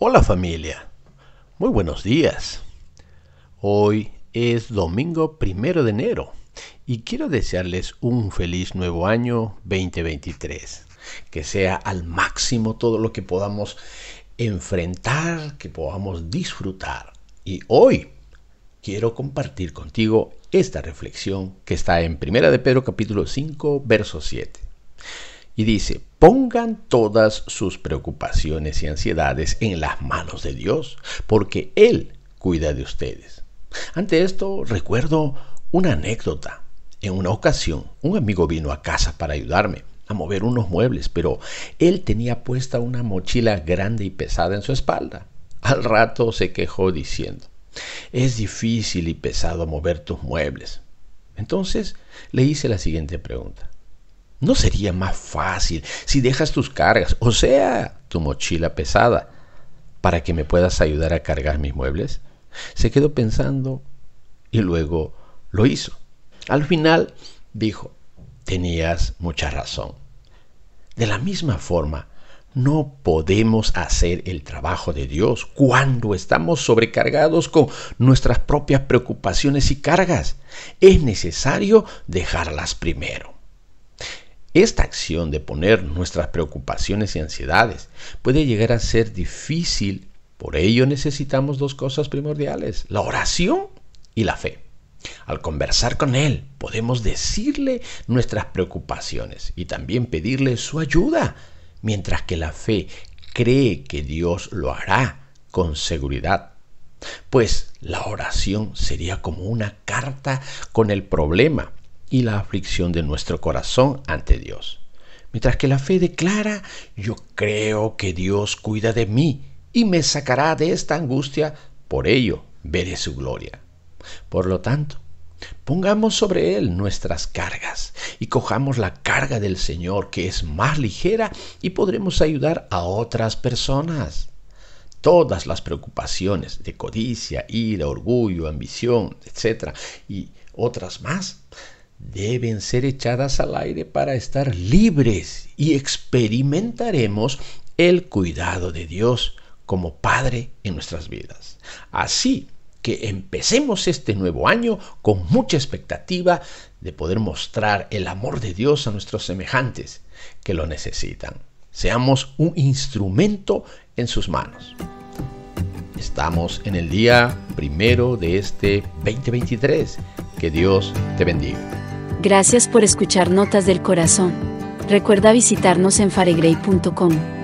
Hola familia, muy buenos días. Hoy es domingo primero de enero y quiero desearles un feliz nuevo año 2023. Que sea al máximo todo lo que podamos enfrentar, que podamos disfrutar. Y hoy quiero compartir contigo esta reflexión que está en Primera de Pedro capítulo 5, verso 7. Y dice, pongan todas sus preocupaciones y ansiedades en las manos de Dios, porque Él cuida de ustedes. Ante esto recuerdo una anécdota. En una ocasión, un amigo vino a casa para ayudarme a mover unos muebles, pero él tenía puesta una mochila grande y pesada en su espalda. Al rato se quejó diciendo, es difícil y pesado mover tus muebles. Entonces le hice la siguiente pregunta. ¿No sería más fácil si dejas tus cargas, o sea, tu mochila pesada, para que me puedas ayudar a cargar mis muebles? Se quedó pensando y luego lo hizo. Al final dijo, tenías mucha razón. De la misma forma, no podemos hacer el trabajo de Dios cuando estamos sobrecargados con nuestras propias preocupaciones y cargas. Es necesario dejarlas primero. Esta acción de poner nuestras preocupaciones y ansiedades puede llegar a ser difícil, por ello necesitamos dos cosas primordiales, la oración y la fe. Al conversar con Él podemos decirle nuestras preocupaciones y también pedirle su ayuda, mientras que la fe cree que Dios lo hará con seguridad. Pues la oración sería como una carta con el problema y la aflicción de nuestro corazón ante Dios. Mientras que la fe declara, yo creo que Dios cuida de mí y me sacará de esta angustia, por ello veré su gloria. Por lo tanto, pongamos sobre Él nuestras cargas y cojamos la carga del Señor que es más ligera y podremos ayudar a otras personas. Todas las preocupaciones de codicia, ira, orgullo, ambición, etc. y otras más deben ser echadas al aire para estar libres y experimentaremos el cuidado de Dios como Padre en nuestras vidas. Así que empecemos este nuevo año con mucha expectativa de poder mostrar el amor de Dios a nuestros semejantes que lo necesitan. Seamos un instrumento en sus manos. Estamos en el día primero de este 2023. Que Dios te bendiga. Gracias por escuchar Notas del Corazón. Recuerda visitarnos en faregrey.com.